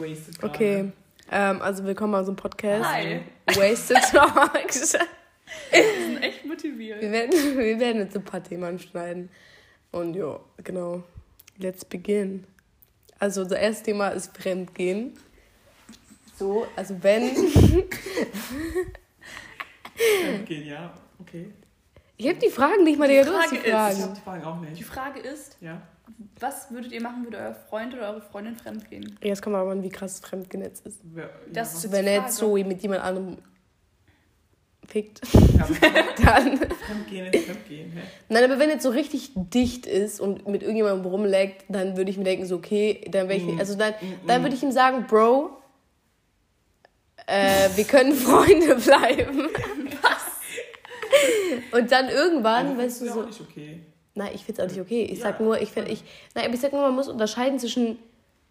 Wasted Okay, ähm, also willkommen bei unserem Podcast. Hi. Wasted Talks. Wir sind echt motiviert. Wir werden, wir werden jetzt ein paar Themen schneiden. Und ja, genau. Let's begin. Also unser erstes Thema ist Fremdgehen. So, also wenn. Okay, ja, okay. Ich habe die Fragen nicht mal, Digga, du hast die Frage ist- Ich Fragen. hab die Fragen auch Die nicht. Frage ist, Ja? Was würdet ihr machen, würde euer Freund oder eure Freundin fremdgehen? Ja, Jetzt kommt aber an, wie krass Fremdgehen jetzt ist. Wer, Das ja, ist- Wenn er jetzt so mit jemand anderem fickt, ja, dann. Fremdgehen ist Fremdgehen, hä? Nein, aber wenn jetzt so richtig dicht ist und mit irgendjemandem rumleckt, dann würde ich mir denken, so, okay, dann wäre ich nicht, also dann, dann würde ich ihm sagen, Bro, äh, wir können Freunde bleiben. Und dann irgendwann, Also, weißt du, ist ja so, auch nicht okay. Nein, ich find's auch nicht okay. Ich sag Ja. nur, ich find, ich, nein, aber ich sag nur, man muss unterscheiden zwischen,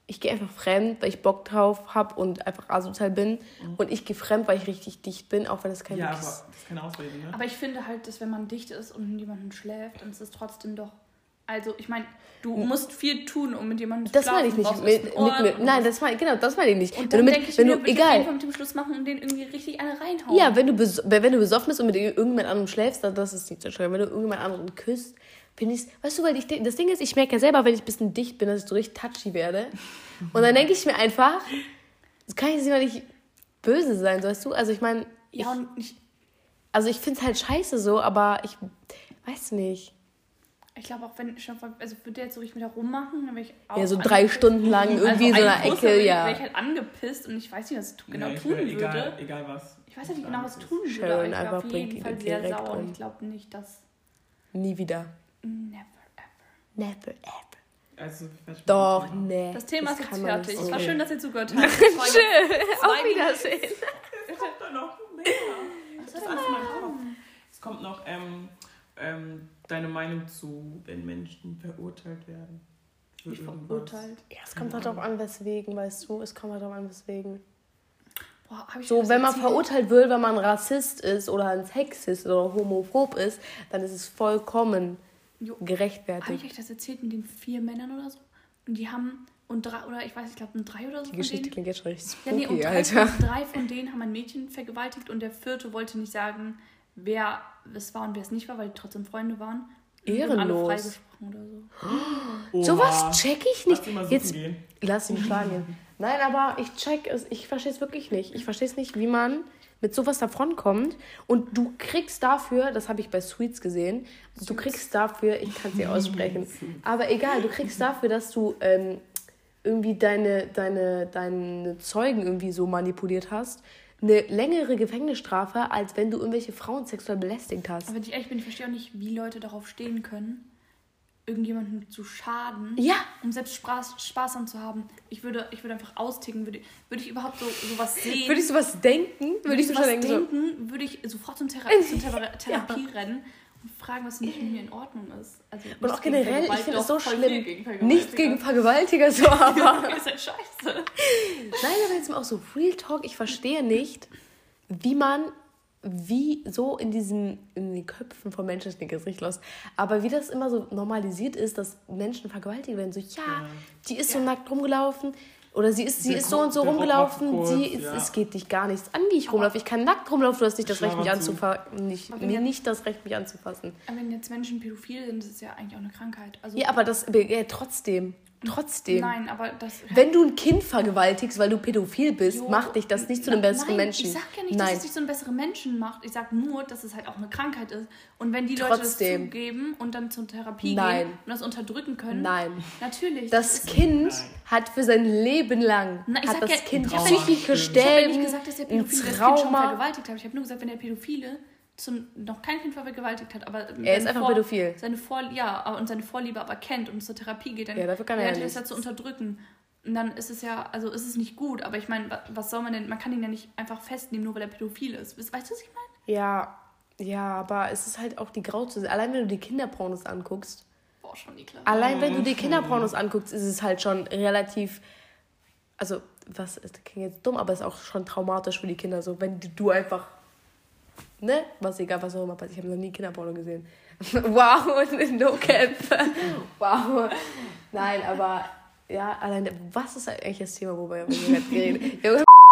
ich gehe einfach fremd, weil ich Bock drauf hab und einfach asozial bin, und ich gehe fremd, weil ich richtig dicht bin, auch wenn das kein Ja, aber das ist keine Ausrede, ne? Aber ich finde halt, dass wenn man dicht ist und mit jemandem schläft, dann ist es trotzdem doch. Also, ich meine, du musst viel tun, um mit jemandem zu Das schlafen. meine ich nicht. Mit, mit, mit, nein, das meine genau, das meine ich nicht. Und wenn dann du mit, denke ich wenn mir, du, ich. Fall mit dem Schluss machen und den irgendwie richtig eine reinhauen. Ja, wenn du, wenn du besoffen bist und mit irgendjemand anderem schläfst, dann das ist nicht so schön. Wenn du irgendjemand anderen küsst, finde ich weißt du, weil ich, das Ding ist, ich merke ja selber, wenn ich ein bisschen dicht bin, dass ich so richtig touchy werde. Und dann denke ich mir einfach, das kann ich jetzt immer nicht böse sein, weißt du? Also ich meine, ja, und ich, also ich finde es halt scheiße so, aber ich weiß nicht. ich glaube auch, wenn ich also würde der jetzt so richtig mit da rummachen, dann wäre ich auch. Ja, so drei angepisst. Stunden lang irgendwie in so also einer Ecke, dann ja. Wäre ich halt angepisst und ich weiß nicht, was ich genau Nee, ich tun würde. Egal, egal was. Ich weiß ja nicht genau, was tun würde, Sharon aber ich wäre einfach auf jeden Fall sehr sauer und um. ich glaube nicht, dass. Nie wieder. Never ever. Never ever. Also, Doch, nee. Das Thema ist jetzt fertig. nicht Es war schön, dass ihr zugehört habt. Schön. Auf Wiedersehen. Es kommt doch noch mehr. Das ist alles in meinem Kopf. Es kommt noch ähm, ähm, deine Meinung zu, wenn Menschen verurteilt werden. Irgendwas. verurteilt. Ja, es kommt halt darauf an, weswegen, weißt du? Es kommt halt darauf an, weswegen. Boah, hab ich So, wenn man verurteilt wird, wenn man Rassist ist oder ein Sexist oder homophob ist, dann ist es vollkommen Jo. Habe ich gerechtfertigt. euch das erzählt mit den vier Männern oder so? Und die haben, und drei, oder ich weiß, ich glaube, ein drei oder so Die von Geschichte denen. klingt jetzt schon richtig Ja, nee, spooky, und drei, Alter. von, drei von denen haben ein Mädchen vergewaltigt und der vierte wollte nicht sagen, wer es war und wer es nicht war, weil die trotzdem Freunde waren. Und wurden alle Ehrenlos. freigesprochen oder so. Oha. Sowas check ich nicht. Lass ihn mal Jetzt gehen. lass ihn schlagen. Nein, aber ich check es, ich verstehe es wirklich nicht. Ich verstehe es nicht, wie man mit sowas davonkommt und du kriegst dafür, das habe ich bei Sweets gesehen, du kriegst dafür, ich kann sie aussprechen, aber egal, du kriegst dafür, dass du ähm, irgendwie deine, deine, deine Zeugen irgendwie so manipuliert hast, eine längere Gefängnisstrafe, als wenn du irgendwelche Frauen sexuell belästigt hast. Aber ich ehrlich bin, ich verstehe auch nicht, wie Leute darauf stehen können, irgendjemandem zu schaden, Ja. um selbst Spaß, Spaß dran zu haben. Ich würde, ich würde einfach austicken. Würde, würde ich überhaupt so sowas sehen? Würde ich sowas denken? Würde ich so schon sowas denken, so, denken, würde ich sofort zum Thera zur Thera Therapie rennen und fragen, was nicht mit mir in Ordnung ist. Also Und auch generell, ich finde es so schlimm. gegen Nichts gegen Vergewaltiger, so, aber. Ihr seid scheiße. Nein, aber jetzt mal auch so Real Talk, ich verstehe nicht, wie man, wie so in diesen, in den Köpfen von Menschen, ich denke jetzt richtig los, aber wie das immer so normalisiert ist, dass Menschen vergewaltigt werden. So, ja, die ist so nackt rumgelaufen. Oder sie ist, sie Der ist so und so rumgelaufen, sie, kurz, ist, ja. es geht dich gar nichts an, wie ich rumlaufe. Ich kann nackt rumlaufen, du hast nicht das Recht, mich anzufassen. Nicht, jetzt- nicht das Recht, mich anzufassen. Aber wenn jetzt Menschen pädophil sind, das ist ja eigentlich auch eine Krankheit. Also, Ja, aber das, ja, trotzdem, trotzdem. Nein, aber das. Wenn du ein Kind vergewaltigst, weil du pädophil bist, Jo, macht dich das nicht zu einem besseren nein, Menschen. Ich sag ja nicht, Nein. dass es dich zu einem besseren Menschen macht. Ich sag nur, dass es halt auch eine Krankheit ist. Und wenn die Leute Trotzdem. das zugeben und dann zur Therapie Nein. gehen und das unterdrücken können, Nein. natürlich. Das ist- Kind Nein. hat für sein Leben lang Na, ich hat sag das ja- Kind psychische Ich habe ja Stellen, nicht gesagt, dass der Pädophile das Kind schon vergewaltigt hat. Ich habe nur gesagt, wenn der Pädophile zum, noch kein Kind vergewaltigt hat, aber Er ist seine einfach pädophil. Seine Vor ja, und seine Vorliebe aber kennt und zur Therapie geht, dann Ja, dafür kann er ja lernt er es ja zu unterdrücken. Und dann ist es ja, also ist es nicht gut, aber ich meine, wa- was soll man denn, man kann ihn ja nicht einfach festnehmen, nur weil er pädophil ist. Weißt weißt du, was ich meine? Ja, ja, aber es ist halt auch die Grauzone. Allein wenn du die Kinderpornos anguckst, Boah, schon die Klasse. allein wenn du die Kinderpornos anguckst, ist es halt schon relativ, also was ist, das klingt jetzt dumm, aber es ist auch schon traumatisch für die Kinder. So, wenn du einfach, ne, was egal, was auch immer passiert. Ich habe noch nie Kinderporno gesehen. wow, no cap. wow. Nein, aber Ja, allein, was ist eigentlich das Thema, worüber wir gerade haben? Wir